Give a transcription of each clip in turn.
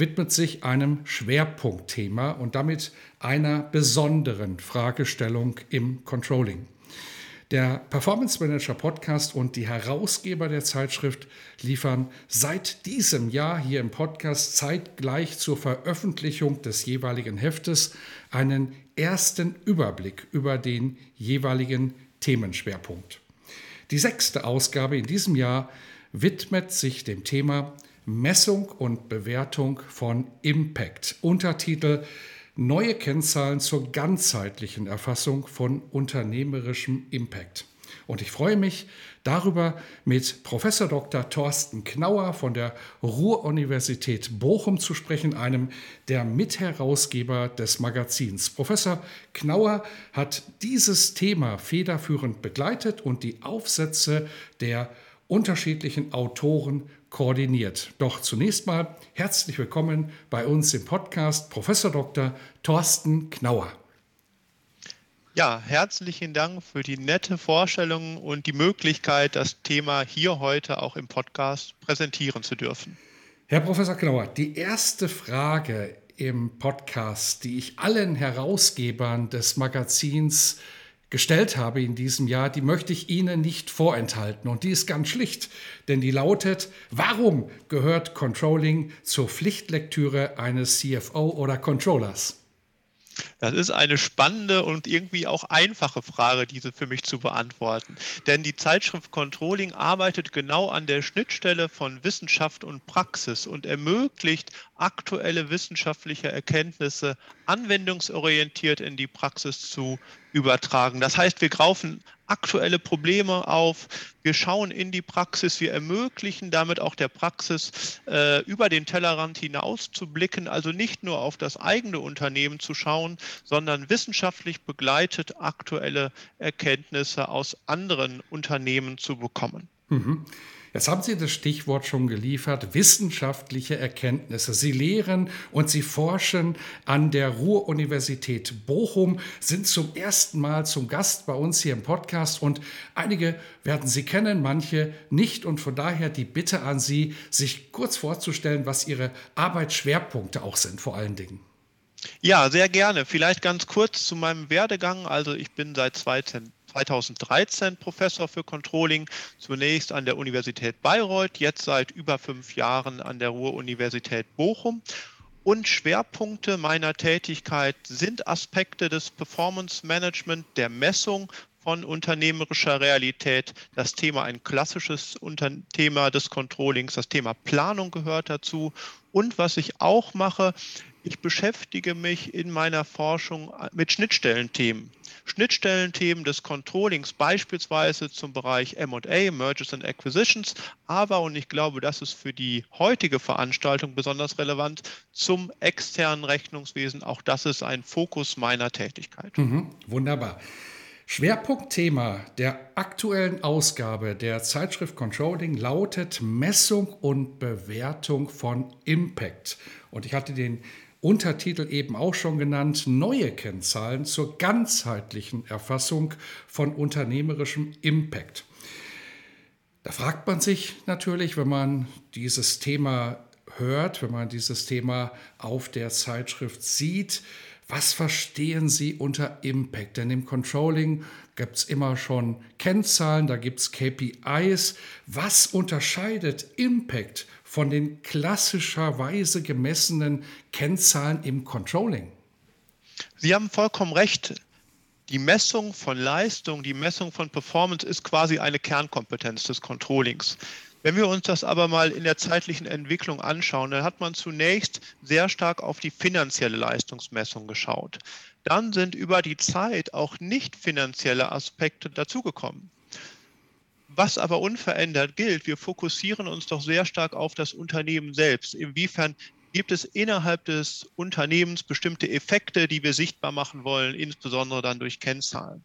widmet sich einem Schwerpunktthema und damit einer besonderen Fragestellung im Controlling. Der Performance Manager Podcast und die Herausgeber der Zeitschrift liefern seit diesem Jahr hier im Podcast zeitgleich zur Veröffentlichung des jeweiligen Heftes einen ersten Überblick über den jeweiligen Themenschwerpunkt. Die sechste Ausgabe in diesem Jahr widmet sich dem Thema Messung und Bewertung von Impact. Untertitel Neue Kennzahlen zur ganzheitlichen Erfassung von unternehmerischem Impact. Und ich freue mich darüber, mit Professor Dr. Thorsten Knauer von der Ruhr-Universität Bochum zu sprechen, einem der Mitherausgeber des Magazins. Professor Knauer hat dieses Thema federführend begleitet und die Aufsätze der unterschiedlichen Autoren koordiniert. Doch zunächst mal herzlich willkommen bei uns im Podcast Professor Dr. Thorsten Knauer. Ja, herzlichen Dank für die nette Vorstellung und die Möglichkeit, das Thema hier heute auch im Podcast präsentieren zu dürfen. Herr Professor Knauer, die erste Frage im Podcast, die ich allen Herausgebern des Magazins gestellt habe in diesem Jahr, die möchte ich Ihnen nicht vorenthalten. Und die ist ganz schlicht, denn die lautet, warum gehört Controlling zur Pflichtlektüre eines CFO oder Controllers? Das ist eine spannende und irgendwie auch einfache Frage, diese für mich zu beantworten. Denn die Zeitschrift Controlling arbeitet genau an der Schnittstelle von Wissenschaft und Praxis und ermöglicht aktuelle wissenschaftliche Erkenntnisse anwendungsorientiert in die Praxis zu übertragen. Das heißt, wir greifen aktuelle Probleme auf, wir schauen in die Praxis, wir ermöglichen damit auch der Praxis äh, über den Tellerrand hinaus zu blicken, also nicht nur auf das eigene Unternehmen zu schauen, sondern wissenschaftlich begleitet aktuelle Erkenntnisse aus anderen Unternehmen zu bekommen. Mhm. Jetzt haben Sie das Stichwort schon geliefert, wissenschaftliche Erkenntnisse. Sie lehren und Sie forschen an der Ruhr-Universität Bochum, sind zum ersten Mal zum Gast bei uns hier im Podcast und einige werden Sie kennen, manche nicht und von daher die Bitte an Sie, sich kurz vorzustellen, was Ihre Arbeitsschwerpunkte auch sind vor allen Dingen. Ja, sehr gerne. Vielleicht ganz kurz zu meinem Werdegang. Also ich bin seit 2000 2013 Professor für Controlling, zunächst an der Universität Bayreuth, jetzt seit über fünf Jahren an der Ruhr-Universität Bochum. Und Schwerpunkte meiner Tätigkeit sind Aspekte des Performance Management, der Messung von unternehmerischer Realität. Das Thema, ein klassisches Thema des Controllings, das Thema Planung gehört dazu. Und was ich auch mache, ich beschäftige mich in meiner Forschung mit Schnittstellenthemen. Schnittstellenthemen des Controllings, beispielsweise zum Bereich MA, Mergers and Acquisitions, aber, und ich glaube, das ist für die heutige Veranstaltung besonders relevant, zum externen Rechnungswesen. Auch das ist ein Fokus meiner Tätigkeit. Mhm, wunderbar. Schwerpunktthema der aktuellen Ausgabe der Zeitschrift Controlling lautet Messung und Bewertung von Impact. Und ich hatte den Untertitel eben auch schon genannt, neue Kennzahlen zur ganzheitlichen Erfassung von unternehmerischem Impact. Da fragt man sich natürlich, wenn man dieses Thema hört, wenn man dieses Thema auf der Zeitschrift sieht, was verstehen Sie unter Impact? Denn im Controlling gibt es immer schon Kennzahlen, da gibt es KPIs. Was unterscheidet Impact von den klassischerweise gemessenen Kennzahlen im Controlling? Sie haben vollkommen recht. Die Messung von Leistung, die Messung von Performance ist quasi eine Kernkompetenz des Controllings. Wenn wir uns das aber mal in der zeitlichen Entwicklung anschauen, dann hat man zunächst sehr stark auf die finanzielle Leistungsmessung geschaut. Dann sind über die Zeit auch nicht finanzielle Aspekte dazugekommen. Was aber unverändert gilt, wir fokussieren uns doch sehr stark auf das Unternehmen selbst. Inwiefern gibt es innerhalb des Unternehmens bestimmte Effekte, die wir sichtbar machen wollen, insbesondere dann durch Kennzahlen.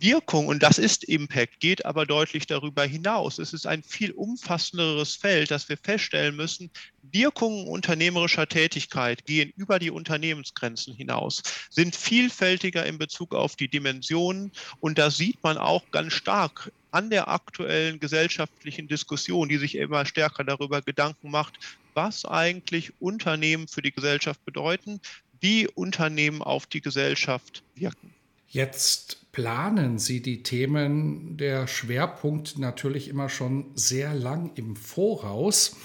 Wirkung, und das ist Impact, geht aber deutlich darüber hinaus. Es ist ein viel umfassenderes Feld, das wir feststellen müssen. Wirkungen unternehmerischer Tätigkeit gehen über die Unternehmensgrenzen hinaus, sind vielfältiger in Bezug auf die Dimensionen. Und da sieht man auch ganz stark an der aktuellen gesellschaftlichen Diskussion, die sich immer stärker darüber Gedanken macht, was eigentlich Unternehmen für die Gesellschaft bedeuten, wie Unternehmen auf die Gesellschaft wirken. Jetzt planen Sie die Themen der Schwerpunkt natürlich immer schon sehr lang im Voraus.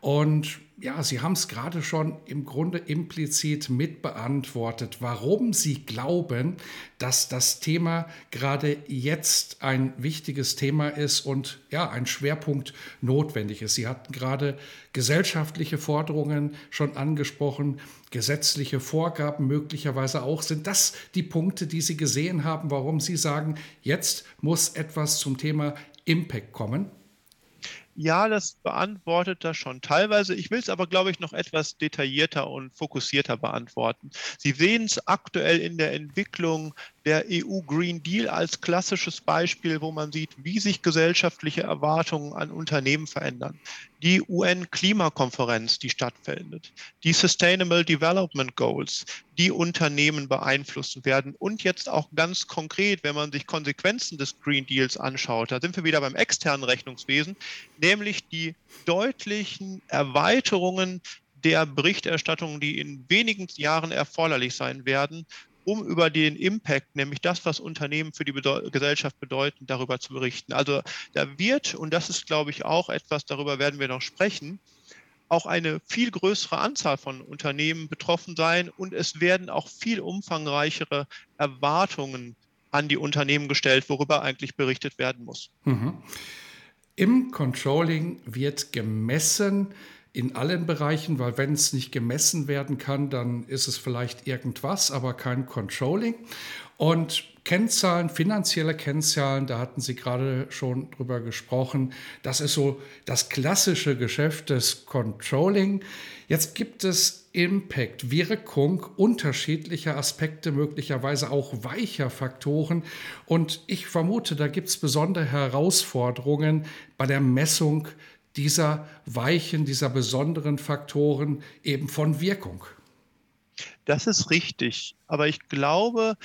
Und ja, Sie haben es gerade schon im Grunde implizit mitbeantwortet, warum Sie glauben, dass das Thema gerade jetzt ein wichtiges Thema ist und ja, ein Schwerpunkt notwendig ist. Sie hatten gerade gesellschaftliche Forderungen schon angesprochen, gesetzliche Vorgaben möglicherweise auch. Sind das die Punkte, die Sie gesehen haben, warum Sie sagen, jetzt muss etwas zum Thema Impact kommen? Ja, das beantwortet das schon teilweise. Ich will es aber, glaube ich, noch etwas detaillierter und fokussierter beantworten. Sie sehen es aktuell in der Entwicklung der EU Green Deal als klassisches Beispiel, wo man sieht, wie sich gesellschaftliche Erwartungen an Unternehmen verändern. Die UN-Klimakonferenz, die stattfindet, die Sustainable Development Goals, die Unternehmen beeinflussen werden und jetzt auch ganz konkret, wenn man sich Konsequenzen des Green Deals anschaut, da sind wir wieder beim externen Rechnungswesen, nämlich die deutlichen Erweiterungen der Berichterstattung, die in wenigen Jahren erforderlich sein werden, um über den Impact, nämlich das, was Unternehmen für die Bedeu Gesellschaft bedeuten, darüber zu berichten. Also da wird, und das ist, glaube ich, auch etwas, darüber werden wir noch sprechen, auch eine viel größere Anzahl von Unternehmen betroffen sein und es werden auch viel umfangreichere Erwartungen an die Unternehmen gestellt, worüber eigentlich berichtet werden muss. Mhm. Im Controlling wird gemessen, in allen Bereichen, weil wenn es nicht gemessen werden kann, dann ist es vielleicht irgendwas, aber kein Controlling. Und Kennzahlen, finanzielle Kennzahlen, da hatten Sie gerade schon drüber gesprochen. Das ist so das klassische Geschäft des Controlling. Jetzt gibt es Impact, Wirkung unterschiedlicher Aspekte, möglicherweise auch weicher Faktoren. Und ich vermute, da gibt es besondere Herausforderungen bei der Messung dieser weichen, dieser besonderen Faktoren eben von Wirkung. Das ist richtig. Aber ich glaube,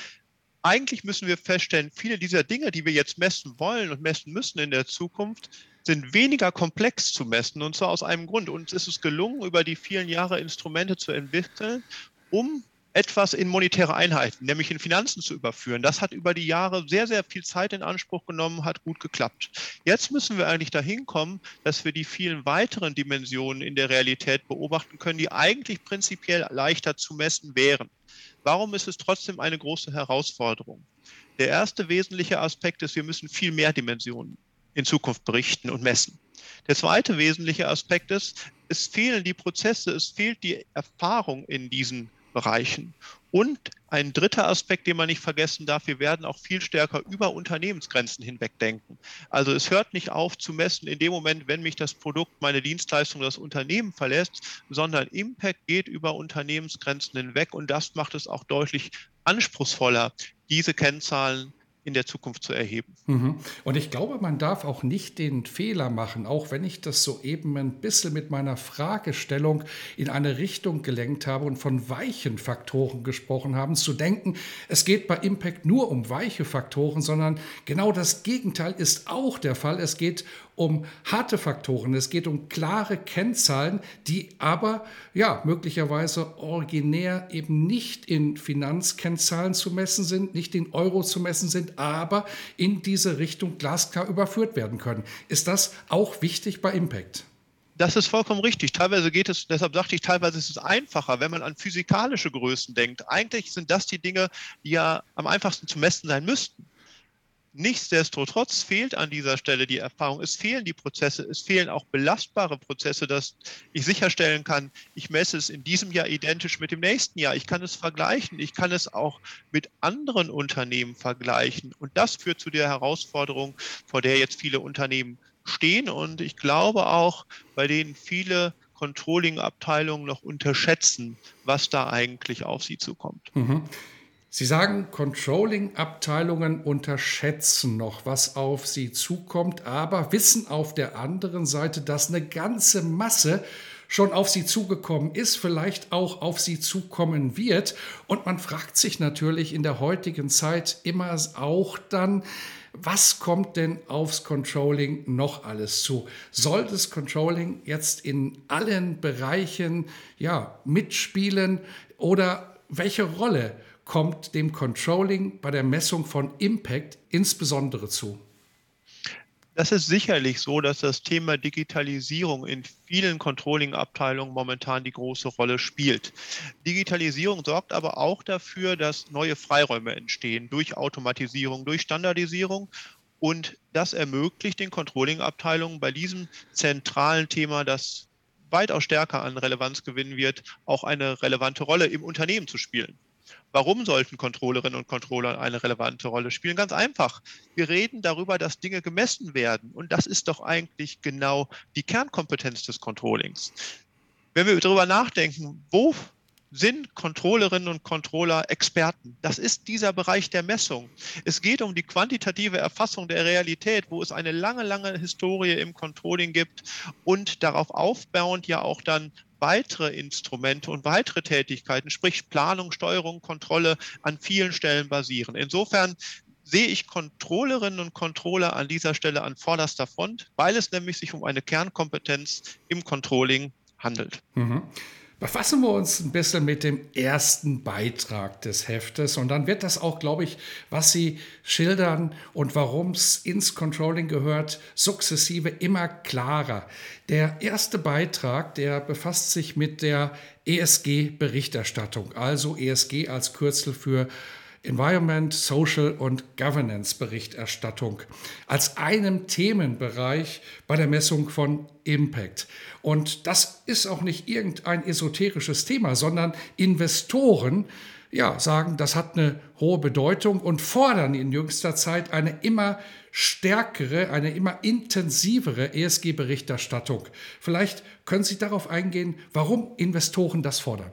eigentlich müssen wir feststellen, viele dieser Dinge, die wir jetzt messen wollen und messen müssen in der Zukunft, sind weniger komplex zu messen. Und zwar aus einem Grund. Uns ist es gelungen, über die vielen Jahre Instrumente zu entwickeln, um etwas in monetäre Einheiten, nämlich in Finanzen zu überführen. Das hat über die Jahre sehr, sehr viel Zeit in Anspruch genommen, hat gut geklappt. Jetzt müssen wir eigentlich dahin kommen, dass wir die vielen weiteren Dimensionen in der Realität beobachten können, die eigentlich prinzipiell leichter zu messen wären. Warum ist es trotzdem eine große Herausforderung? Der erste wesentliche Aspekt ist, wir müssen viel mehr Dimensionen in Zukunft berichten und messen. Der zweite wesentliche Aspekt ist, es fehlen die Prozesse, es fehlt die Erfahrung in diesen Bereichen. Und ein dritter Aspekt, den man nicht vergessen darf, wir werden auch viel stärker über Unternehmensgrenzen hinweg denken. Also es hört nicht auf zu messen in dem Moment, wenn mich das Produkt, meine Dienstleistung, das Unternehmen verlässt, sondern Impact geht über Unternehmensgrenzen hinweg und das macht es auch deutlich anspruchsvoller, diese Kennzahlen in der Zukunft zu erheben. Mhm. Und ich glaube, man darf auch nicht den Fehler machen, auch wenn ich das soeben ein bisschen mit meiner Fragestellung in eine Richtung gelenkt habe und von weichen Faktoren gesprochen haben, zu denken, es geht bei Impact nur um weiche Faktoren, sondern genau das Gegenteil ist auch der Fall. Es geht um harte Faktoren, es geht um klare Kennzahlen, die aber ja möglicherweise originär eben nicht in Finanzkennzahlen zu messen sind, nicht in Euro zu messen sind, aber in diese Richtung glasklar überführt werden können. Ist das auch wichtig bei Impact? Das ist vollkommen richtig. Teilweise geht es, deshalb sagte ich, teilweise ist es einfacher, wenn man an physikalische Größen denkt. Eigentlich sind das die Dinge, die ja am einfachsten zu messen sein müssten. Nichtsdestotrotz fehlt an dieser Stelle die Erfahrung. Es fehlen die Prozesse, es fehlen auch belastbare Prozesse, dass ich sicherstellen kann, ich messe es in diesem Jahr identisch mit dem nächsten Jahr. Ich kann es vergleichen, ich kann es auch mit anderen Unternehmen vergleichen. Und das führt zu der Herausforderung, vor der jetzt viele Unternehmen stehen und ich glaube auch, bei denen viele Controlling-Abteilungen noch unterschätzen, was da eigentlich auf sie zukommt. Mhm. Sie sagen, Controlling-Abteilungen unterschätzen noch, was auf sie zukommt, aber wissen auf der anderen Seite, dass eine ganze Masse schon auf sie zugekommen ist, vielleicht auch auf sie zukommen wird. Und man fragt sich natürlich in der heutigen Zeit immer auch dann, was kommt denn aufs Controlling noch alles zu? Soll das Controlling jetzt in allen Bereichen ja, mitspielen oder welche Rolle kommt dem Controlling bei der Messung von Impact insbesondere zu? Das ist sicherlich so, dass das Thema Digitalisierung in vielen Controlling-Abteilungen momentan die große Rolle spielt. Digitalisierung sorgt aber auch dafür, dass neue Freiräume entstehen durch Automatisierung, durch Standardisierung. Und das ermöglicht den Controlling-Abteilungen bei diesem zentralen Thema, das weitaus stärker an Relevanz gewinnen wird, auch eine relevante Rolle im Unternehmen zu spielen. Warum sollten Controllerinnen und Controller eine relevante Rolle spielen? Ganz einfach. Wir reden darüber, dass Dinge gemessen werden. Und das ist doch eigentlich genau die Kernkompetenz des Controllings. Wenn wir darüber nachdenken, wo sind Controllerinnen und Controller Experten. Das ist dieser Bereich der Messung. Es geht um die quantitative Erfassung der Realität, wo es eine lange, lange Historie im Controlling gibt und darauf aufbauend ja auch dann weitere Instrumente und weitere Tätigkeiten, sprich Planung, Steuerung, Kontrolle an vielen Stellen basieren. Insofern sehe ich Controllerinnen und Controller an dieser Stelle an vorderster Front, weil es nämlich sich um eine Kernkompetenz im Controlling handelt. Mhm. Befassen wir uns ein bisschen mit dem ersten Beitrag des Heftes und dann wird das auch, glaube ich, was Sie schildern und warum es ins Controlling gehört, sukzessive immer klarer. Der erste Beitrag, der befasst sich mit der ESG-Berichterstattung, also ESG als Kürzel für Environment, Social und Governance Berichterstattung als einem Themenbereich bei der Messung von Impact. Und das ist auch nicht irgendein esoterisches Thema, sondern Investoren ja, sagen, das hat eine hohe Bedeutung und fordern in jüngster Zeit eine immer stärkere, eine immer intensivere ESG-Berichterstattung. Vielleicht können Sie darauf eingehen, warum Investoren das fordern.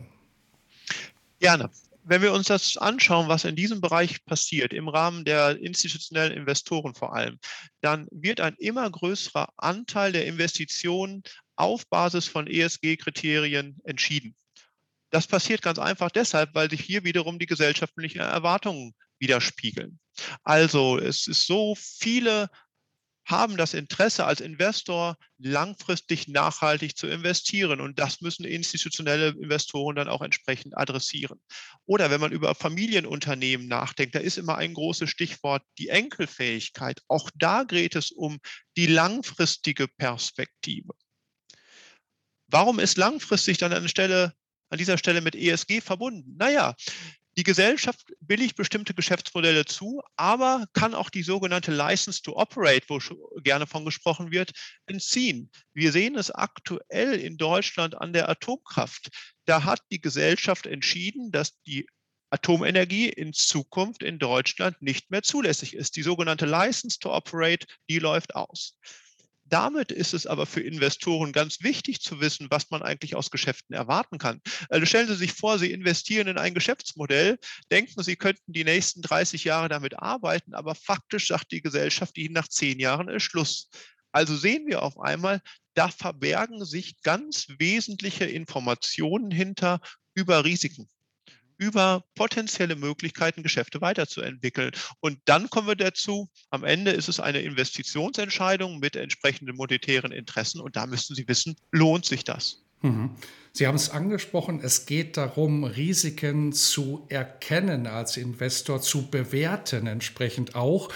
Gerne wenn wir uns das anschauen, was in diesem Bereich passiert, im Rahmen der institutionellen Investoren vor allem, dann wird ein immer größerer Anteil der Investitionen auf Basis von ESG-Kriterien entschieden. Das passiert ganz einfach deshalb, weil sich hier wiederum die gesellschaftlichen Erwartungen widerspiegeln. Also es ist so, viele haben das Interesse als Investor langfristig nachhaltig zu investieren. Und das müssen institutionelle Investoren dann auch entsprechend adressieren. Oder wenn man über Familienunternehmen nachdenkt, da ist immer ein großes Stichwort die Enkelfähigkeit. Auch da geht es um die langfristige Perspektive. Warum ist langfristig dann an, Stelle, an dieser Stelle mit ESG verbunden? Naja, die Gesellschaft billigt bestimmte Geschäftsmodelle zu, aber kann auch die sogenannte License to Operate, wo gerne von gesprochen wird, entziehen. Wir sehen es aktuell in Deutschland an der Atomkraft. Da hat die Gesellschaft entschieden, dass die Atomenergie in Zukunft in Deutschland nicht mehr zulässig ist. Die sogenannte License to Operate, die läuft aus. Damit ist es aber für Investoren ganz wichtig zu wissen, was man eigentlich aus Geschäften erwarten kann. Also stellen Sie sich vor, Sie investieren in ein Geschäftsmodell, denken, Sie könnten die nächsten 30 Jahre damit arbeiten, aber faktisch sagt die Gesellschaft Ihnen nach zehn Jahren ist Schluss. Also sehen wir auf einmal, da verbergen sich ganz wesentliche Informationen hinter über Risiken über potenzielle Möglichkeiten, Geschäfte weiterzuentwickeln. Und dann kommen wir dazu, am Ende ist es eine Investitionsentscheidung mit entsprechenden monetären Interessen und da müssten Sie wissen, lohnt sich das? Mhm. Sie haben es angesprochen, es geht darum, Risiken zu erkennen als Investor, zu bewerten entsprechend auch.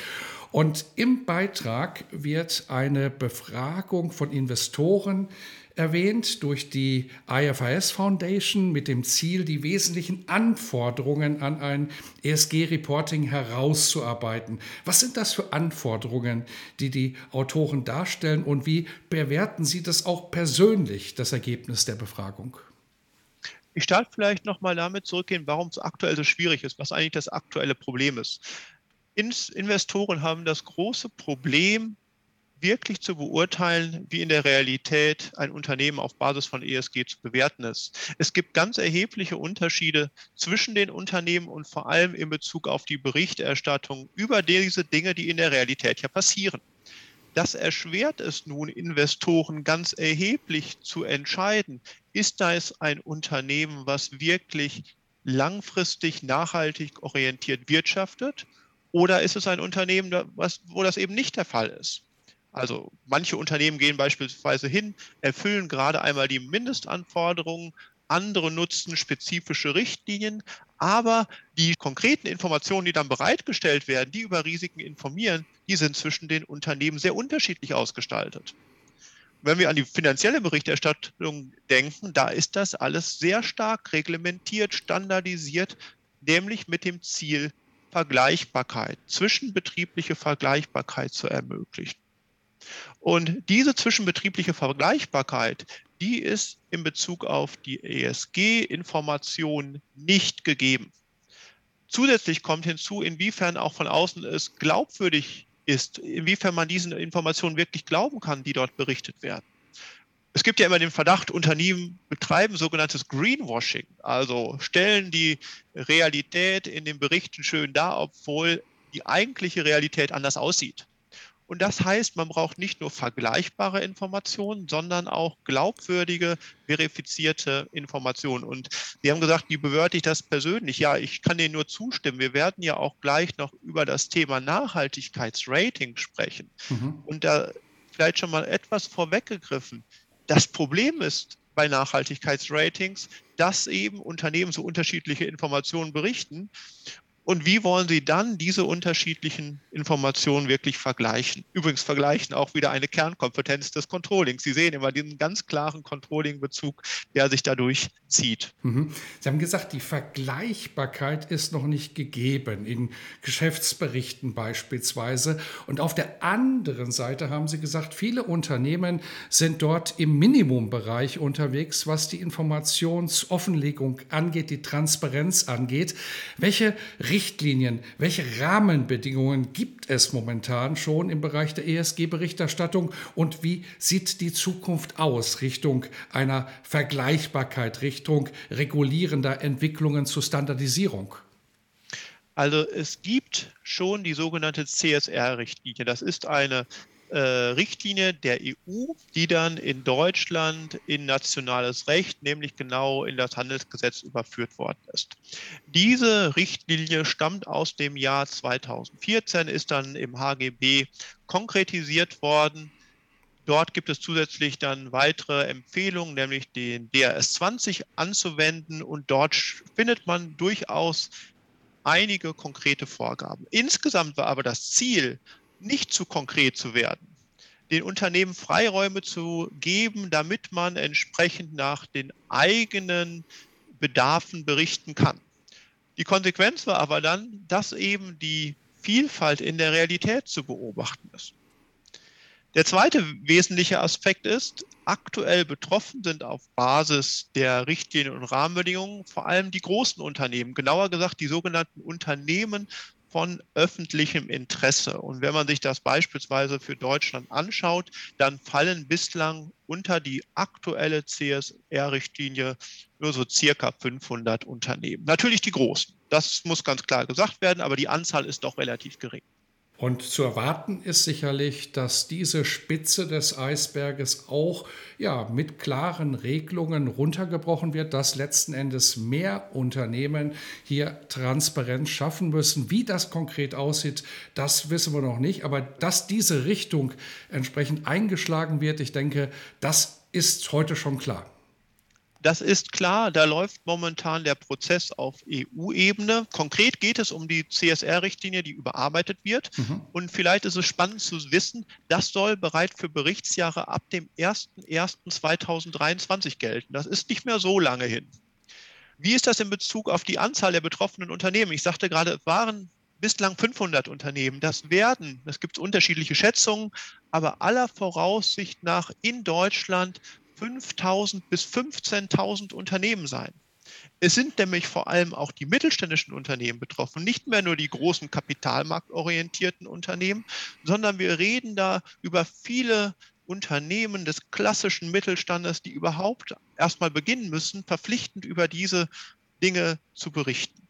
Und im Beitrag wird eine Befragung von Investoren erwähnt durch die IFRS Foundation mit dem Ziel, die wesentlichen Anforderungen an ein ESG-Reporting herauszuarbeiten. Was sind das für Anforderungen, die die Autoren darstellen und wie bewerten Sie das auch persönlich, das Ergebnis der Befragung? Ich starte vielleicht nochmal damit zurückgehen, warum es aktuell so schwierig ist, was eigentlich das aktuelle Problem ist. Investoren haben das große Problem, wirklich zu beurteilen, wie in der Realität ein Unternehmen auf Basis von ESG zu bewerten ist. Es gibt ganz erhebliche Unterschiede zwischen den Unternehmen und vor allem in Bezug auf die Berichterstattung über diese Dinge, die in der Realität ja passieren. Das erschwert es nun Investoren ganz erheblich zu entscheiden, ist das ein Unternehmen, was wirklich langfristig nachhaltig orientiert wirtschaftet oder ist es ein Unternehmen, was, wo das eben nicht der Fall ist? Also manche Unternehmen gehen beispielsweise hin, erfüllen gerade einmal die Mindestanforderungen, andere nutzen spezifische Richtlinien, aber die konkreten Informationen, die dann bereitgestellt werden, die über Risiken informieren, die sind zwischen den Unternehmen sehr unterschiedlich ausgestaltet. Wenn wir an die finanzielle Berichterstattung denken, da ist das alles sehr stark reglementiert, standardisiert, nämlich mit dem Ziel, Vergleichbarkeit, zwischenbetriebliche Vergleichbarkeit zu ermöglichen. Und diese zwischenbetriebliche Vergleichbarkeit, die ist in Bezug auf die ESG-Informationen nicht gegeben. Zusätzlich kommt hinzu, inwiefern auch von außen es glaubwürdig ist, inwiefern man diesen Informationen wirklich glauben kann, die dort berichtet werden es gibt ja immer den Verdacht, Unternehmen betreiben sogenanntes Greenwashing, also stellen die Realität in den Berichten schön dar, obwohl die eigentliche Realität anders aussieht. Und das heißt, man braucht nicht nur vergleichbare Informationen, sondern auch glaubwürdige, verifizierte Informationen. Und Sie haben gesagt, wie bewerte ich das persönlich? Ja, ich kann Ihnen nur zustimmen. Wir werden ja auch gleich noch über das Thema Nachhaltigkeitsrating sprechen. Mhm. Und da vielleicht schon mal etwas vorweggegriffen. Das Problem ist bei Nachhaltigkeitsratings, dass eben Unternehmen so unterschiedliche Informationen berichten und wie wollen Sie dann diese unterschiedlichen Informationen wirklich vergleichen? Übrigens vergleichen auch wieder eine Kernkompetenz des Controllings. Sie sehen immer diesen ganz klaren Controlling-Bezug, der sich dadurch zieht. Mhm. Sie haben gesagt, die Vergleichbarkeit ist noch nicht gegeben, in Geschäftsberichten beispielsweise. Und auf der anderen Seite haben Sie gesagt, viele Unternehmen sind dort im Minimumbereich unterwegs, was die Informationsoffenlegung angeht, die Transparenz angeht. Welche Richtlinien, welche Rahmenbedingungen gibt es momentan schon im Bereich der ESG-Berichterstattung und wie sieht die Zukunft aus Richtung einer Vergleichbarkeit, Richtung regulierender Entwicklungen zur Standardisierung? Also es gibt schon die sogenannte CSR-Richtlinie. Das ist eine äh, Richtlinie der EU, die dann in Deutschland in nationales Recht, nämlich genau in das Handelsgesetz überführt worden ist. Diese Richtlinie stammt aus dem Jahr 2014, ist dann im HGB konkretisiert worden. Dort gibt es zusätzlich dann weitere Empfehlungen, nämlich den DRS 20 anzuwenden und dort findet man durchaus einige konkrete Vorgaben. Insgesamt war aber das Ziel, nicht zu konkret zu werden, den Unternehmen Freiräume zu geben, damit man entsprechend nach den eigenen Bedarfen berichten kann. Die Konsequenz war aber dann, dass eben die Vielfalt in der Realität zu beobachten ist. Der zweite wesentliche Aspekt ist, aktuell betroffen sind auf Basis der Richtlinien und Rahmenbedingungen vor allem die großen Unternehmen, genauer gesagt die sogenannten Unternehmen von öffentlichem Interesse. Und wenn man sich das beispielsweise für Deutschland anschaut, dann fallen bislang unter die aktuelle CSR-Richtlinie nur so circa 500 Unternehmen. Natürlich die großen. Das muss ganz klar gesagt werden, aber die Anzahl ist doch relativ gering. Und zu erwarten ist sicherlich, dass diese Spitze des Eisberges auch ja, mit klaren Regelungen runtergebrochen wird, dass letzten Endes mehr Unternehmen hier Transparenz schaffen müssen. Wie das konkret aussieht, das wissen wir noch nicht. Aber dass diese Richtung entsprechend eingeschlagen wird, ich denke, das ist heute schon klar. Das ist klar, da läuft momentan der Prozess auf EU-Ebene. Konkret geht es um die CSR-Richtlinie, die überarbeitet wird. Mhm. Und vielleicht ist es spannend zu wissen, das soll bereits für Berichtsjahre ab dem 01.01.2023 gelten. Das ist nicht mehr so lange hin. Wie ist das in Bezug auf die Anzahl der betroffenen Unternehmen? Ich sagte gerade, es waren bislang 500 Unternehmen. Das werden, es gibt unterschiedliche Schätzungen, aber aller Voraussicht nach in Deutschland 5.000 bis 15.000 Unternehmen sein. Es sind nämlich vor allem auch die mittelständischen Unternehmen betroffen, nicht mehr nur die großen kapitalmarktorientierten Unternehmen, sondern wir reden da über viele Unternehmen des klassischen Mittelstandes, die überhaupt erstmal beginnen müssen, verpflichtend über diese Dinge zu berichten.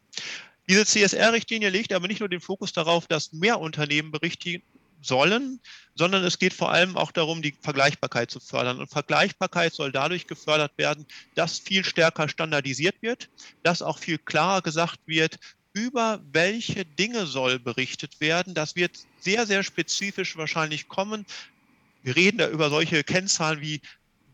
Diese CSR-Richtlinie legt aber nicht nur den Fokus darauf, dass mehr Unternehmen berichten sollen, sondern es geht vor allem auch darum, die Vergleichbarkeit zu fördern. Und Vergleichbarkeit soll dadurch gefördert werden, dass viel stärker standardisiert wird, dass auch viel klarer gesagt wird, über welche Dinge soll berichtet werden. Das wird sehr, sehr spezifisch wahrscheinlich kommen. Wir reden da über solche Kennzahlen wie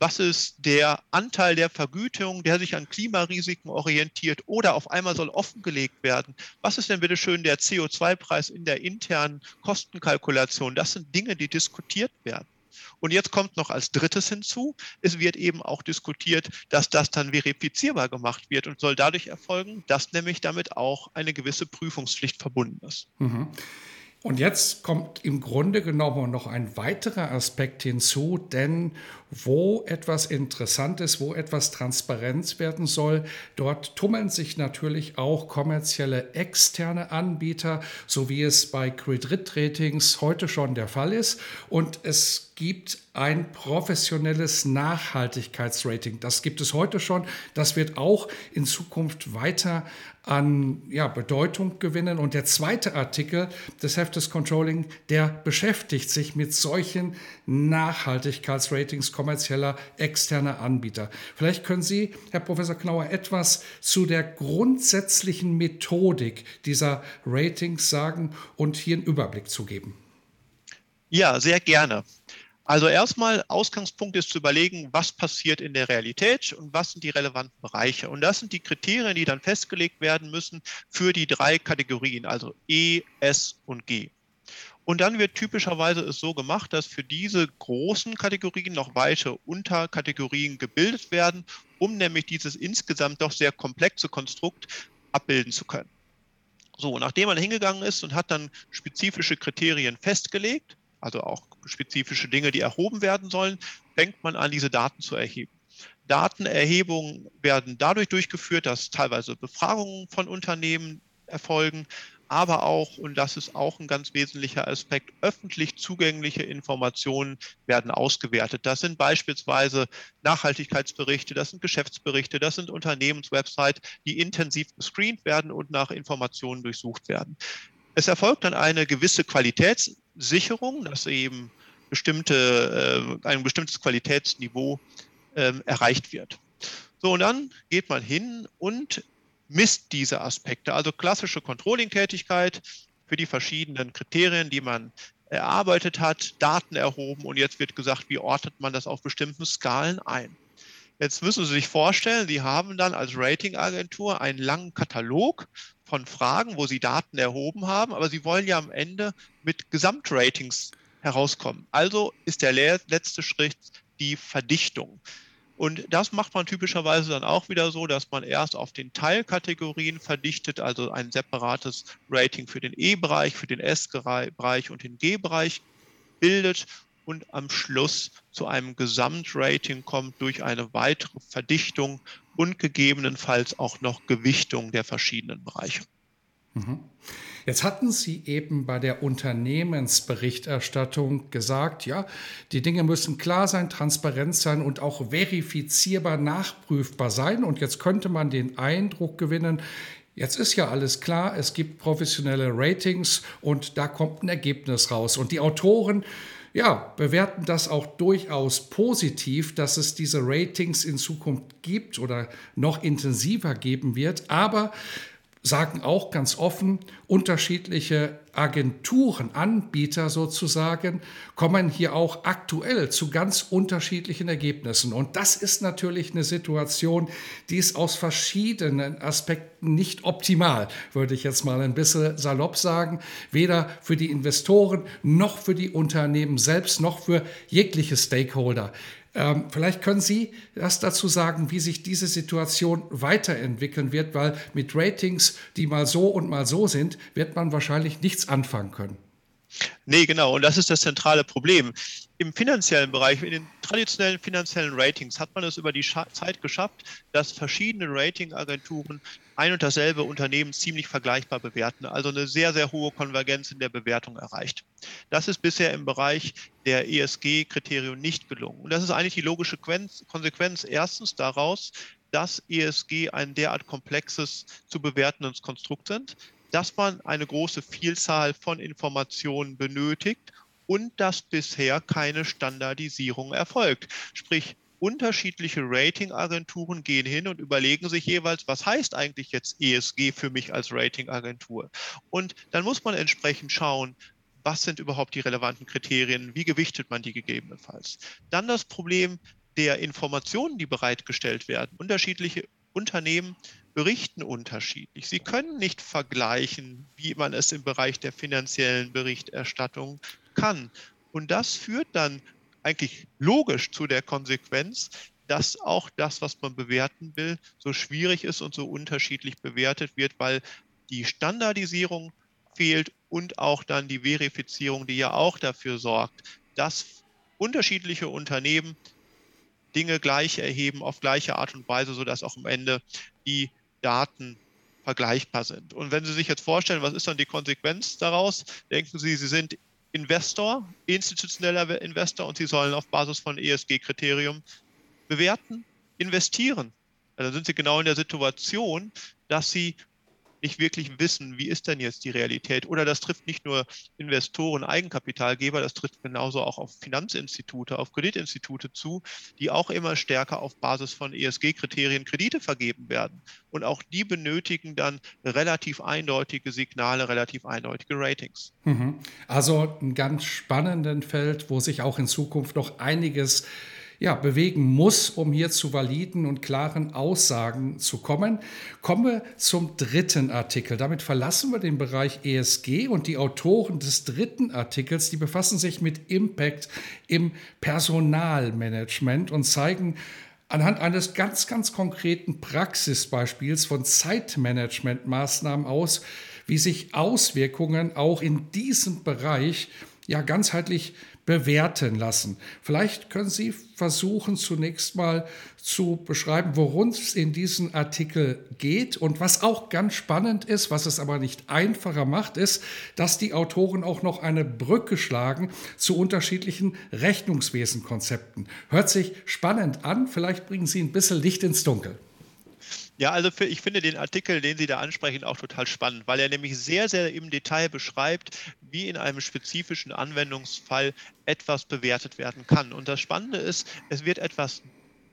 was ist der Anteil der Vergütung, der sich an Klimarisiken orientiert oder auf einmal soll offengelegt werden? Was ist denn bitte schön der CO2-Preis in der internen Kostenkalkulation? Das sind Dinge, die diskutiert werden. Und jetzt kommt noch als drittes hinzu, es wird eben auch diskutiert, dass das dann verifizierbar gemacht wird und soll dadurch erfolgen, dass nämlich damit auch eine gewisse Prüfungspflicht verbunden ist. Mhm. Und jetzt kommt im Grunde genommen noch ein weiterer Aspekt hinzu, denn wo etwas interessant ist, wo etwas Transparenz werden soll, dort tummeln sich natürlich auch kommerzielle externe Anbieter, so wie es bei Kreditratings heute schon der Fall ist. Und es gibt ein professionelles Nachhaltigkeitsrating. Das gibt es heute schon. Das wird auch in Zukunft weiter an ja, Bedeutung gewinnen. Und der zweite Artikel des Heftes Controlling, der beschäftigt sich mit solchen Nachhaltigkeitsratings kommerzieller externer Anbieter. Vielleicht können Sie, Herr Professor Knauer, etwas zu der grundsätzlichen Methodik dieser Ratings sagen und hier einen Überblick zu geben. Ja, sehr gerne. Also erstmal Ausgangspunkt ist zu überlegen, was passiert in der Realität und was sind die relevanten Bereiche. Und das sind die Kriterien, die dann festgelegt werden müssen für die drei Kategorien, also E, S und G. Und dann wird typischerweise es so gemacht, dass für diese großen Kategorien noch weitere Unterkategorien gebildet werden, um nämlich dieses insgesamt doch sehr komplexe Konstrukt abbilden zu können. So, nachdem man hingegangen ist und hat dann spezifische Kriterien festgelegt, also auch spezifische Dinge, die erhoben werden sollen, fängt man an, diese Daten zu erheben. Datenerhebungen werden dadurch durchgeführt, dass teilweise Befragungen von Unternehmen erfolgen, aber auch, und das ist auch ein ganz wesentlicher Aspekt, öffentlich zugängliche Informationen werden ausgewertet. Das sind beispielsweise Nachhaltigkeitsberichte, das sind Geschäftsberichte, das sind Unternehmenswebsites, die intensiv gescreent werden und nach Informationen durchsucht werden. Es erfolgt dann eine gewisse Qualitätssicherung, dass eben bestimmte, äh, ein bestimmtes Qualitätsniveau äh, erreicht wird. So, und dann geht man hin und misst diese Aspekte, also klassische Controlling-Tätigkeit für die verschiedenen Kriterien, die man erarbeitet hat, Daten erhoben und jetzt wird gesagt, wie ordnet man das auf bestimmten Skalen ein. Jetzt müssen Sie sich vorstellen, Sie haben dann als Ratingagentur einen langen Katalog von Fragen, wo Sie Daten erhoben haben, aber Sie wollen ja am Ende mit Gesamtratings herauskommen. Also ist der letzte Schritt die Verdichtung. Und das macht man typischerweise dann auch wieder so, dass man erst auf den Teilkategorien verdichtet, also ein separates Rating für den E-Bereich, für den S-Bereich und den G-Bereich bildet und am Schluss zu einem Gesamtrating kommt durch eine weitere Verdichtung und gegebenenfalls auch noch Gewichtung der verschiedenen Bereiche. Mhm. Jetzt hatten Sie eben bei der Unternehmensberichterstattung gesagt, ja, die Dinge müssen klar sein, transparent sein und auch verifizierbar nachprüfbar sein. Und jetzt könnte man den Eindruck gewinnen, Jetzt ist ja alles klar, es gibt professionelle Ratings und da kommt ein Ergebnis raus. Und die Autoren ja, bewerten das auch durchaus positiv, dass es diese Ratings in Zukunft gibt oder noch intensiver geben wird. Aber sagen auch ganz offen, unterschiedliche Agenturen, Anbieter sozusagen, kommen hier auch aktuell zu ganz unterschiedlichen Ergebnissen. Und das ist natürlich eine Situation, die ist aus verschiedenen Aspekten nicht optimal, würde ich jetzt mal ein bisschen salopp sagen. Weder für die Investoren noch für die Unternehmen selbst noch für jegliche Stakeholder. Ähm, vielleicht können Sie das dazu sagen, wie sich diese Situation weiterentwickeln wird, weil mit Ratings, die mal so und mal so sind, wird man wahrscheinlich nichts anfangen können. Nee, genau. Und das ist das zentrale Problem. Im finanziellen Bereich, in den traditionellen finanziellen Ratings, hat man es über die Zeit geschafft, dass verschiedene Ratingagenturen ein und dasselbe Unternehmen ziemlich vergleichbar bewerten. Also eine sehr, sehr hohe Konvergenz in der Bewertung erreicht. Das ist bisher im Bereich der ESG-Kriterien nicht gelungen. Und das ist eigentlich die logische Konsequenz erstens daraus, dass ESG ein derart komplexes zu bewertendes Konstrukt sind dass man eine große Vielzahl von Informationen benötigt und dass bisher keine Standardisierung erfolgt. Sprich, unterschiedliche Ratingagenturen gehen hin und überlegen sich jeweils, was heißt eigentlich jetzt ESG für mich als Ratingagentur? Und dann muss man entsprechend schauen, was sind überhaupt die relevanten Kriterien, wie gewichtet man die gegebenenfalls. Dann das Problem der Informationen, die bereitgestellt werden. Unterschiedliche Unternehmen berichten unterschiedlich. Sie können nicht vergleichen, wie man es im Bereich der finanziellen Berichterstattung kann. Und das führt dann eigentlich logisch zu der Konsequenz, dass auch das, was man bewerten will, so schwierig ist und so unterschiedlich bewertet wird, weil die Standardisierung fehlt und auch dann die Verifizierung, die ja auch dafür sorgt, dass unterschiedliche Unternehmen Dinge gleich erheben auf gleiche Art und Weise, sodass auch am Ende die Daten vergleichbar sind. Und wenn Sie sich jetzt vorstellen, was ist dann die Konsequenz daraus? Denken Sie, Sie sind Investor, institutioneller Investor und Sie sollen auf Basis von ESG-Kriterium bewerten, investieren. Dann sind Sie genau in der Situation, dass Sie nicht wirklich wissen, wie ist denn jetzt die Realität. Oder das trifft nicht nur Investoren, Eigenkapitalgeber, das trifft genauso auch auf Finanzinstitute, auf Kreditinstitute zu, die auch immer stärker auf Basis von ESG-Kriterien Kredite vergeben werden. Und auch die benötigen dann relativ eindeutige Signale, relativ eindeutige Ratings. Mhm. Also ein ganz spannendes Feld, wo sich auch in Zukunft noch einiges ja, bewegen muss, um hier zu validen und klaren Aussagen zu kommen. Kommen wir zum dritten Artikel. Damit verlassen wir den Bereich ESG und die Autoren des dritten Artikels, die befassen sich mit Impact im Personalmanagement und zeigen anhand eines ganz, ganz konkreten Praxisbeispiels von Zeitmanagementmaßnahmen aus, wie sich Auswirkungen auch in diesem Bereich ja ganzheitlich bewerten lassen. Vielleicht können Sie versuchen, zunächst mal zu beschreiben, worum es in diesem Artikel geht. Und was auch ganz spannend ist, was es aber nicht einfacher macht, ist, dass die Autoren auch noch eine Brücke schlagen zu unterschiedlichen Rechnungswesenkonzepten. Hört sich spannend an. Vielleicht bringen Sie ein bisschen Licht ins Dunkel. Ja, also für, ich finde den Artikel, den Sie da ansprechen, auch total spannend, weil er nämlich sehr, sehr im Detail beschreibt, wie in einem spezifischen Anwendungsfall etwas bewertet werden kann. Und das Spannende ist, es wird etwas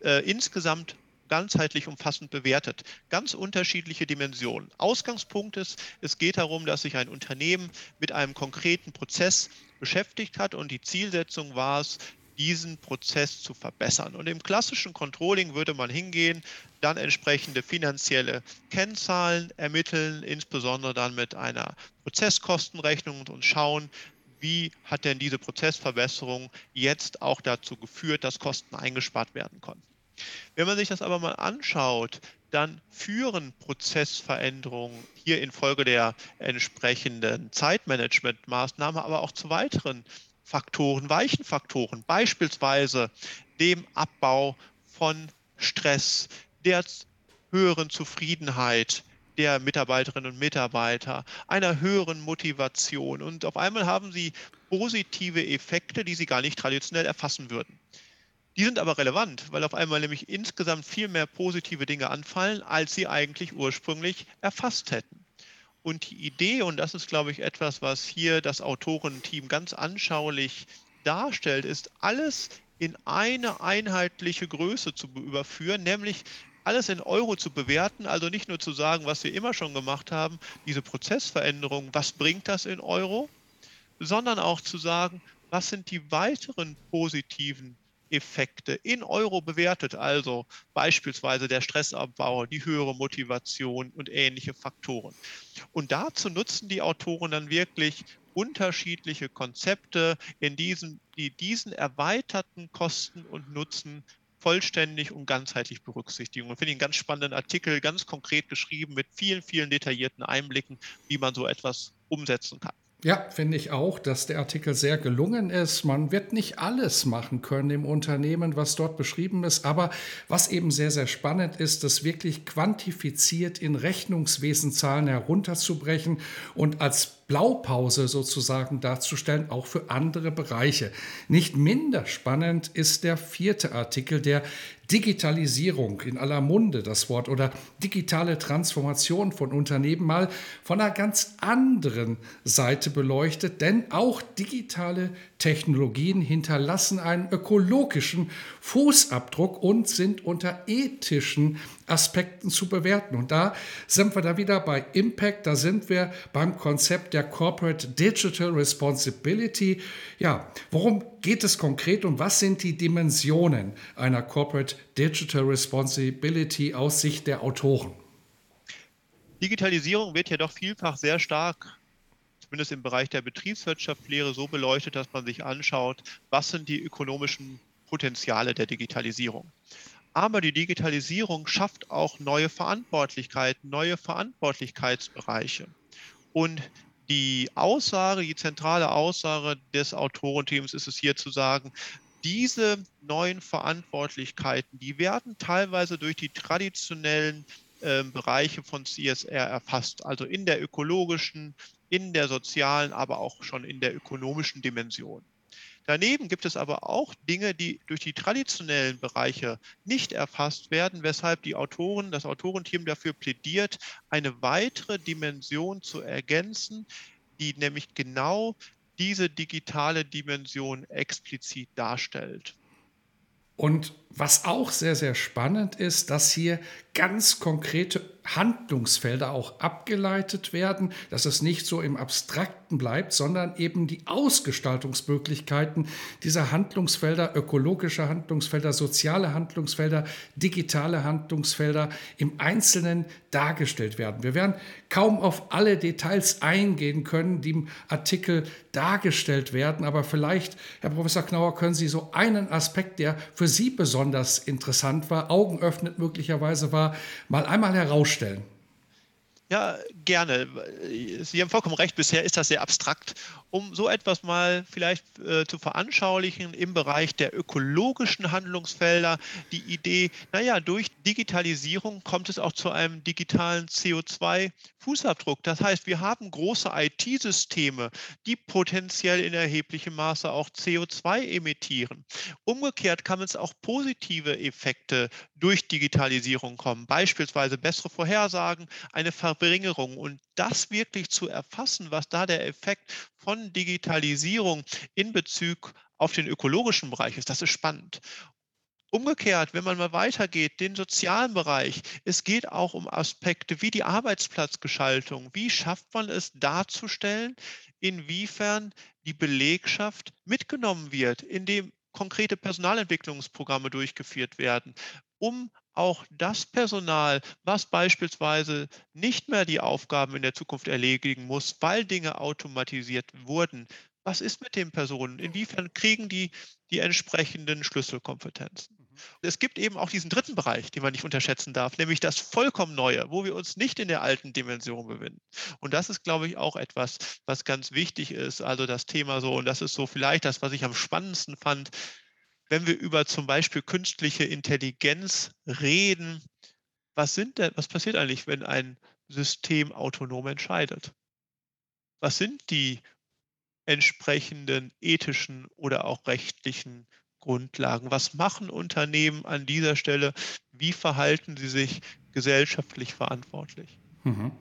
äh, insgesamt ganzheitlich umfassend bewertet. Ganz unterschiedliche Dimensionen. Ausgangspunkt ist, es geht darum, dass sich ein Unternehmen mit einem konkreten Prozess beschäftigt hat und die Zielsetzung war es, diesen Prozess zu verbessern. Und im klassischen Controlling würde man hingehen, dann entsprechende finanzielle Kennzahlen ermitteln, insbesondere dann mit einer Prozesskostenrechnung und schauen, wie hat denn diese Prozessverbesserung jetzt auch dazu geführt, dass Kosten eingespart werden konnten. Wenn man sich das aber mal anschaut, dann führen Prozessveränderungen hier infolge der entsprechenden Zeitmanagementmaßnahme aber auch zu weiteren Faktoren, weichen Faktoren, beispielsweise dem Abbau von Stress, der höheren Zufriedenheit der Mitarbeiterinnen und Mitarbeiter, einer höheren Motivation. Und auf einmal haben sie positive Effekte, die sie gar nicht traditionell erfassen würden. Die sind aber relevant, weil auf einmal nämlich insgesamt viel mehr positive Dinge anfallen, als sie eigentlich ursprünglich erfasst hätten. Und die Idee, und das ist, glaube ich, etwas, was hier das Autorenteam ganz anschaulich darstellt, ist alles in eine einheitliche Größe zu überführen, nämlich alles in Euro zu bewerten, also nicht nur zu sagen, was wir immer schon gemacht haben, diese Prozessveränderung, was bringt das in Euro, sondern auch zu sagen, was sind die weiteren positiven Effekte in Euro bewertet, also beispielsweise der Stressabbau, die höhere Motivation und ähnliche Faktoren. Und dazu nutzen die Autoren dann wirklich unterschiedliche Konzepte, in diesen, die diesen erweiterten Kosten und Nutzen vollständig und ganzheitlich berücksichtigen. Und finde einen ganz spannenden Artikel, ganz konkret geschrieben mit vielen, vielen detaillierten Einblicken, wie man so etwas umsetzen kann. Ja, finde ich auch, dass der Artikel sehr gelungen ist. Man wird nicht alles machen können im Unternehmen, was dort beschrieben ist, aber was eben sehr, sehr spannend ist, das wirklich quantifiziert in Rechnungswesenzahlen herunterzubrechen und als Blaupause sozusagen darzustellen, auch für andere Bereiche. Nicht minder spannend ist der vierte Artikel, der Digitalisierung in aller Munde das Wort oder digitale Transformation von Unternehmen mal von einer ganz anderen Seite beleuchtet, denn auch digitale Technologien hinterlassen einen ökologischen Fußabdruck und sind unter ethischen Aspekten zu bewerten. Und da sind wir da wieder bei Impact, da sind wir beim Konzept der Corporate Digital Responsibility. Ja, worum geht es konkret und was sind die Dimensionen einer Corporate Digital Responsibility aus Sicht der Autoren? Digitalisierung wird ja doch vielfach sehr stark zumindest im Bereich der Betriebswirtschaftslehre so beleuchtet, dass man sich anschaut, was sind die ökonomischen Potenziale der Digitalisierung. Aber die Digitalisierung schafft auch neue Verantwortlichkeiten, neue Verantwortlichkeitsbereiche. Und die Aussage, die zentrale Aussage des Autorenteams ist es hier zu sagen, diese neuen Verantwortlichkeiten, die werden teilweise durch die traditionellen äh, Bereiche von CSR erfasst, also in der ökologischen, in der sozialen, aber auch schon in der ökonomischen Dimension. Daneben gibt es aber auch Dinge, die durch die traditionellen Bereiche nicht erfasst werden, weshalb die Autoren, das Autorenteam dafür plädiert, eine weitere Dimension zu ergänzen, die nämlich genau diese digitale Dimension explizit darstellt. Und was auch sehr, sehr spannend ist, dass hier ganz konkrete Handlungsfelder auch abgeleitet werden, dass es nicht so im Abstrakten bleibt, sondern eben die Ausgestaltungsmöglichkeiten dieser Handlungsfelder, ökologische Handlungsfelder, soziale Handlungsfelder, digitale Handlungsfelder im Einzelnen dargestellt werden. Wir werden kaum auf alle Details eingehen können, die im Artikel dargestellt werden, aber vielleicht, Herr Professor Knauer, können Sie so einen Aspekt, der für Sie besonders interessant war, augenöffnend möglicherweise war, mal einmal herausstellen? vorstellen. Ja, gerne. Sie haben vollkommen recht, bisher ist das sehr abstrakt um so etwas mal vielleicht äh, zu veranschaulichen im Bereich der ökologischen Handlungsfelder, die Idee, naja, durch Digitalisierung kommt es auch zu einem digitalen CO2-Fußabdruck. Das heißt, wir haben große IT-Systeme, die potenziell in erheblichem Maße auch CO2 emittieren. Umgekehrt kann es auch positive Effekte durch Digitalisierung kommen, beispielsweise bessere Vorhersagen, eine Verringerung und das wirklich zu erfassen, was da der Effekt von Digitalisierung in Bezug auf den ökologischen Bereich ist, das ist spannend. Umgekehrt, wenn man mal weitergeht, den sozialen Bereich, es geht auch um Aspekte wie die Arbeitsplatzgestaltung. Wie schafft man es darzustellen, inwiefern die Belegschaft mitgenommen wird, indem konkrete Personalentwicklungsprogramme durchgeführt werden, um auch das Personal, was beispielsweise nicht mehr die Aufgaben in der Zukunft erledigen muss, weil Dinge automatisiert wurden, was ist mit den Personen? Inwiefern kriegen die die entsprechenden Schlüsselkompetenzen? Mhm. Es gibt eben auch diesen dritten Bereich, den man nicht unterschätzen darf, nämlich das vollkommen Neue, wo wir uns nicht in der alten Dimension befinden. Und das ist, glaube ich, auch etwas, was ganz wichtig ist. Also das Thema so, und das ist so vielleicht das, was ich am spannendsten fand, wenn wir über zum Beispiel künstliche Intelligenz reden, was, sind denn, was passiert eigentlich, wenn ein System autonom entscheidet? Was sind die entsprechenden ethischen oder auch rechtlichen Grundlagen? Was machen Unternehmen an dieser Stelle? Wie verhalten sie sich gesellschaftlich verantwortlich? Mhm.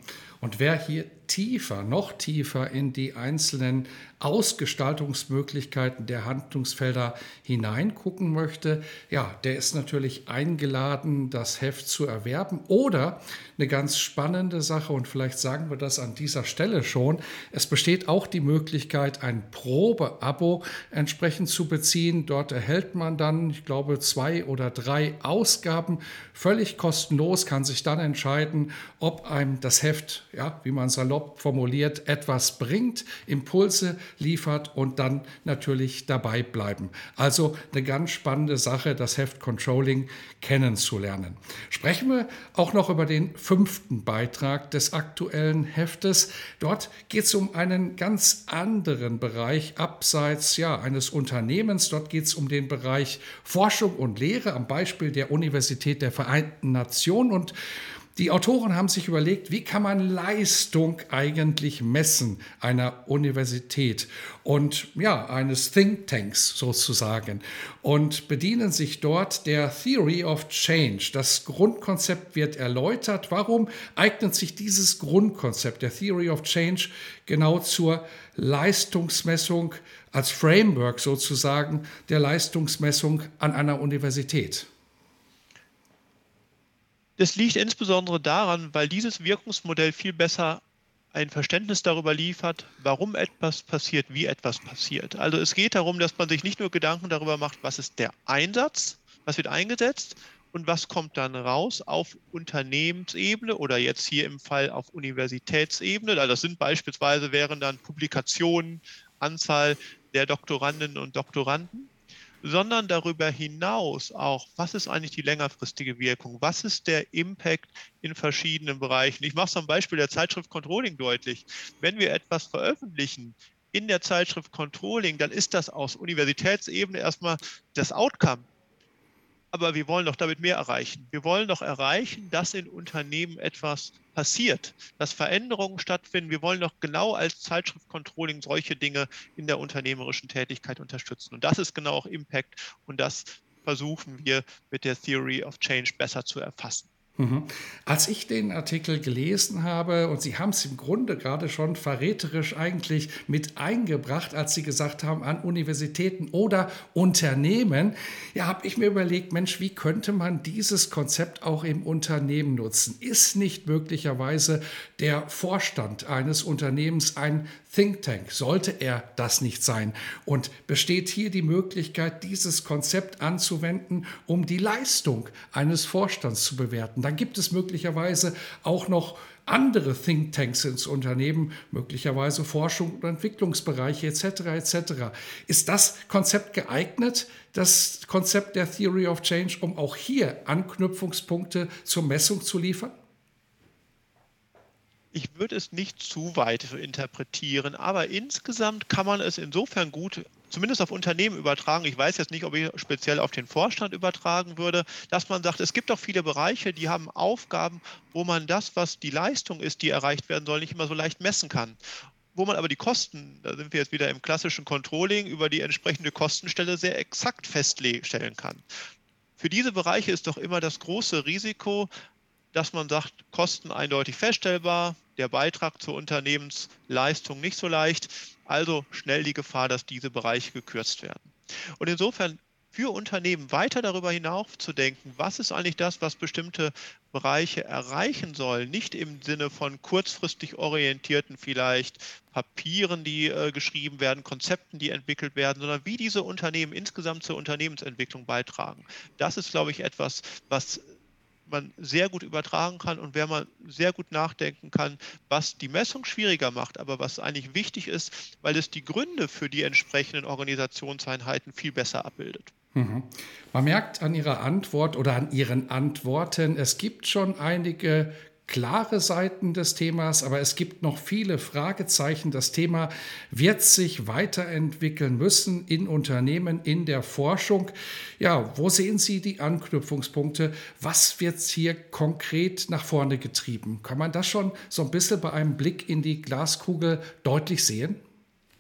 Und wer hier tiefer, noch tiefer in die einzelnen Ausgestaltungsmöglichkeiten der Handlungsfelder hineingucken möchte, ja, der ist natürlich eingeladen, das Heft zu erwerben. Oder eine ganz spannende Sache, und vielleicht sagen wir das an dieser Stelle schon, es besteht auch die Möglichkeit, ein Probeabo entsprechend zu beziehen. Dort erhält man dann, ich glaube, zwei oder drei Ausgaben völlig kostenlos, kann sich dann entscheiden, ob einem das Heft, ja, wie man salopp formuliert, etwas bringt, Impulse liefert und dann natürlich dabei bleiben. Also eine ganz spannende Sache, das Heft Controlling kennenzulernen. Sprechen wir auch noch über den fünften Beitrag des aktuellen Heftes. Dort geht es um einen ganz anderen Bereich abseits ja, eines Unternehmens. Dort geht es um den Bereich Forschung und Lehre am Beispiel der Universität der Vereinten Nationen und die Autoren haben sich überlegt, wie kann man Leistung eigentlich messen einer Universität und ja, eines Think Tanks sozusagen und bedienen sich dort der Theory of Change. Das Grundkonzept wird erläutert. Warum eignet sich dieses Grundkonzept der Theory of Change genau zur Leistungsmessung als Framework sozusagen der Leistungsmessung an einer Universität? Das liegt insbesondere daran, weil dieses Wirkungsmodell viel besser ein Verständnis darüber liefert, warum etwas passiert, wie etwas passiert. Also es geht darum, dass man sich nicht nur Gedanken darüber macht, was ist der Einsatz, was wird eingesetzt und was kommt dann raus auf Unternehmensebene oder jetzt hier im Fall auf Universitätsebene. Also das sind beispielsweise wären dann Publikationen, Anzahl der Doktorandinnen und Doktoranden sondern darüber hinaus auch, was ist eigentlich die längerfristige Wirkung? Was ist der Impact in verschiedenen Bereichen? Ich mache es am Beispiel der Zeitschrift Controlling deutlich. Wenn wir etwas veröffentlichen, in der Zeitschrift Controlling, dann ist das aus Universitätsebene erstmal das Outcome aber wir wollen doch damit mehr erreichen. Wir wollen doch erreichen, dass in Unternehmen etwas passiert, dass Veränderungen stattfinden. Wir wollen doch genau als Zeitschrift Controlling solche Dinge in der unternehmerischen Tätigkeit unterstützen. Und das ist genau auch Impact und das versuchen wir mit der Theory of Change besser zu erfassen. Mhm. Als ich den Artikel gelesen habe, und Sie haben es im Grunde gerade schon verräterisch eigentlich mit eingebracht, als Sie gesagt haben, an Universitäten oder Unternehmen, ja, habe ich mir überlegt, Mensch, wie könnte man dieses Konzept auch im Unternehmen nutzen? Ist nicht möglicherweise der Vorstand eines Unternehmens ein Think Tank? Sollte er das nicht sein? Und besteht hier die Möglichkeit, dieses Konzept anzuwenden, um die Leistung eines Vorstands zu bewerten? Dann gibt es möglicherweise auch noch andere Thinktanks ins Unternehmen, möglicherweise Forschung und Entwicklungsbereiche etc. etc. Ist das Konzept geeignet, das Konzept der Theory of Change, um auch hier Anknüpfungspunkte zur Messung zu liefern? Ich würde es nicht zu weit interpretieren, aber insgesamt kann man es insofern gut, zumindest auf Unternehmen übertragen. Ich weiß jetzt nicht, ob ich speziell auf den Vorstand übertragen würde, dass man sagt, es gibt auch viele Bereiche, die haben Aufgaben, wo man das, was die Leistung ist, die erreicht werden soll, nicht immer so leicht messen kann wo man aber die Kosten, da sind wir jetzt wieder im klassischen Controlling, über die entsprechende Kostenstelle sehr exakt feststellen kann. Für diese Bereiche ist doch immer das große Risiko, dass man sagt, Kosten eindeutig feststellbar, der Beitrag zur Unternehmensleistung nicht so leicht. Also schnell die Gefahr, dass diese Bereiche gekürzt werden. Und insofern für Unternehmen weiter darüber hinaus zu denken, was ist eigentlich das, was bestimmte Bereiche erreichen sollen, nicht im Sinne von kurzfristig orientierten vielleicht Papieren, die äh, geschrieben werden, Konzepten, die entwickelt werden, sondern wie diese Unternehmen insgesamt zur Unternehmensentwicklung beitragen. Das ist, glaube ich, etwas, was man sehr gut übertragen kann und wer man sehr gut nachdenken kann, was die Messung schwieriger macht, aber was eigentlich wichtig ist, weil es die Gründe für die entsprechenden Organisationseinheiten viel besser abbildet. Mhm. Man merkt an Ihrer Antwort oder an Ihren Antworten, es gibt schon einige klare Seiten des Themas, aber es gibt noch viele Fragezeichen. Das Thema wird sich weiterentwickeln müssen in Unternehmen, in der Forschung. Ja, wo sehen Sie die Anknüpfungspunkte? Was wird hier konkret nach vorne getrieben? Kann man das schon so ein bisschen bei einem Blick in die Glaskugel deutlich sehen?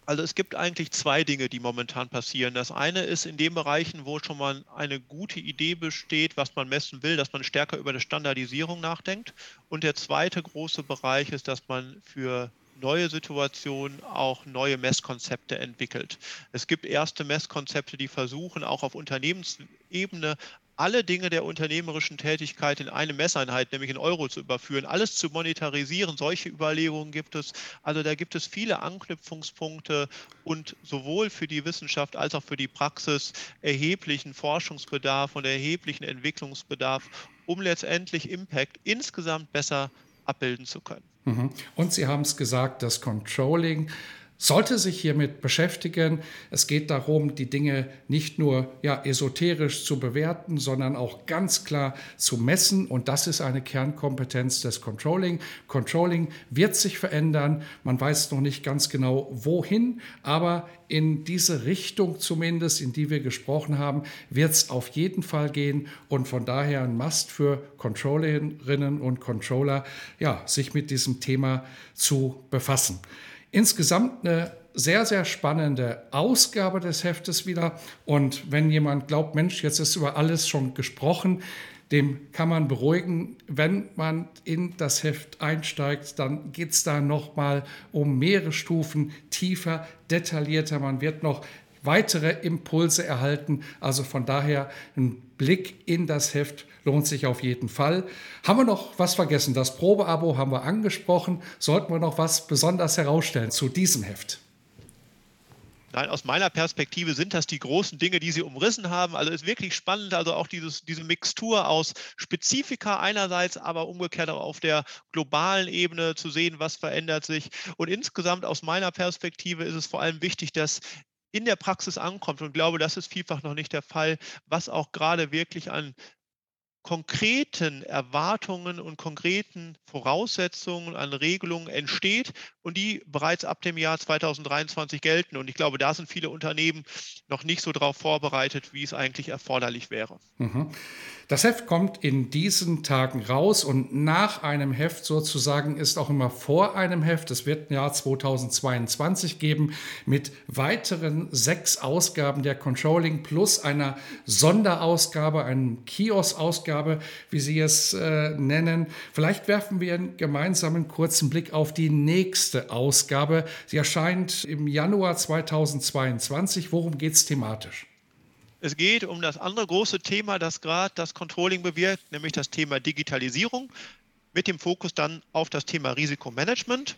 Also es gibt eigentlich zwei Dinge, die momentan passieren. Das eine ist in den Bereichen, wo schon mal eine gute Idee besteht, was man messen will, dass man stärker über die Standardisierung nachdenkt. Und der zweite große Bereich ist, dass man für neue Situationen auch neue Messkonzepte entwickelt. Es gibt erste Messkonzepte, die versuchen, auch auf Unternehmensebene alle Dinge der unternehmerischen Tätigkeit in eine Messeinheit, nämlich in Euro zu überführen, alles zu monetarisieren. Solche Überlegungen gibt es. Also da gibt es viele Anknüpfungspunkte und sowohl für die Wissenschaft als auch für die Praxis erheblichen Forschungsbedarf und erheblichen Entwicklungsbedarf, um letztendlich Impact insgesamt besser abbilden zu können. Mhm. Und Sie haben es gesagt, das Controlling sollte sich hiermit beschäftigen. Es geht darum, die Dinge nicht nur ja, esoterisch zu bewerten, sondern auch ganz klar zu messen. Und das ist eine Kernkompetenz des Controlling. Controlling wird sich verändern. Man weiß noch nicht ganz genau, wohin, aber in diese Richtung zumindest, in die wir gesprochen haben, wird es auf jeden Fall gehen. Und von daher ein Must für Controllerinnen und Controller, ja, sich mit diesem Thema zu befassen. Insgesamt eine sehr, sehr spannende Ausgabe des Heftes wieder. Und wenn jemand glaubt, Mensch, jetzt ist über alles schon gesprochen, dem kann man beruhigen. Wenn man in das Heft einsteigt, dann geht es da nochmal um mehrere Stufen tiefer, detaillierter. Man wird noch weitere Impulse erhalten. Also von daher ein Blick in das Heft lohnt sich auf jeden Fall. Haben wir noch was vergessen? Das Probeabo haben wir angesprochen. Sollten wir noch was besonders herausstellen zu diesem Heft? Nein, aus meiner Perspektive sind das die großen Dinge, die Sie umrissen haben. Also ist wirklich spannend, also auch dieses, diese Mixtur aus Spezifika einerseits, aber umgekehrt auch auf der globalen Ebene zu sehen, was verändert sich. Und insgesamt aus meiner Perspektive ist es vor allem wichtig, dass in der Praxis ankommt und glaube, das ist vielfach noch nicht der Fall, was auch gerade wirklich an konkreten Erwartungen und konkreten Voraussetzungen an Regelungen entsteht und die bereits ab dem Jahr 2023 gelten. Und ich glaube, da sind viele Unternehmen noch nicht so darauf vorbereitet, wie es eigentlich erforderlich wäre. Mhm. Das Heft kommt in diesen Tagen raus und nach einem Heft sozusagen ist auch immer vor einem Heft. Es wird ein Jahr 2022 geben mit weiteren sechs Ausgaben der Controlling plus einer Sonderausgabe, einem Kiosk-Ausgabe, wie Sie es äh, nennen. Vielleicht werfen wir einen gemeinsamen kurzen Blick auf die nächste Ausgabe. Sie erscheint im Januar 2022. Worum geht es thematisch? Es geht um das andere große Thema, das gerade das Controlling bewirkt, nämlich das Thema Digitalisierung mit dem Fokus dann auf das Thema Risikomanagement.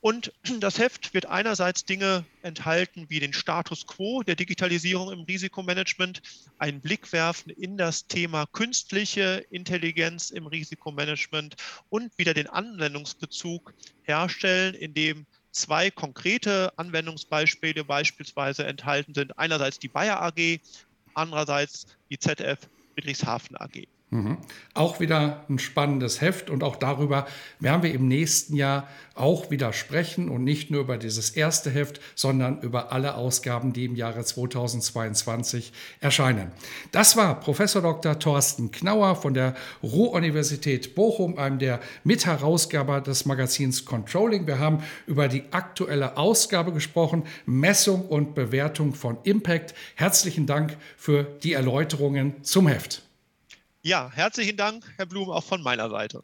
Und das Heft wird einerseits Dinge enthalten wie den Status quo der Digitalisierung im Risikomanagement, einen Blick werfen in das Thema künstliche Intelligenz im Risikomanagement und wieder den Anwendungsbezug herstellen, indem zwei konkrete Anwendungsbeispiele beispielsweise enthalten sind. Einerseits die Bayer AG, andererseits die ZF Friedrichshafen AG. Mhm. Auch wieder ein spannendes Heft und auch darüber werden wir im nächsten Jahr auch wieder sprechen und nicht nur über dieses erste Heft, sondern über alle Ausgaben, die im Jahre 2022 erscheinen. Das war Professor Dr. Thorsten Knauer von der Ruhr-Universität Bochum, einem der Mitherausgeber des Magazins Controlling. Wir haben über die aktuelle Ausgabe gesprochen, Messung und Bewertung von Impact. Herzlichen Dank für die Erläuterungen zum Heft. Ja, herzlichen Dank, Herr Blum, auch von meiner Seite.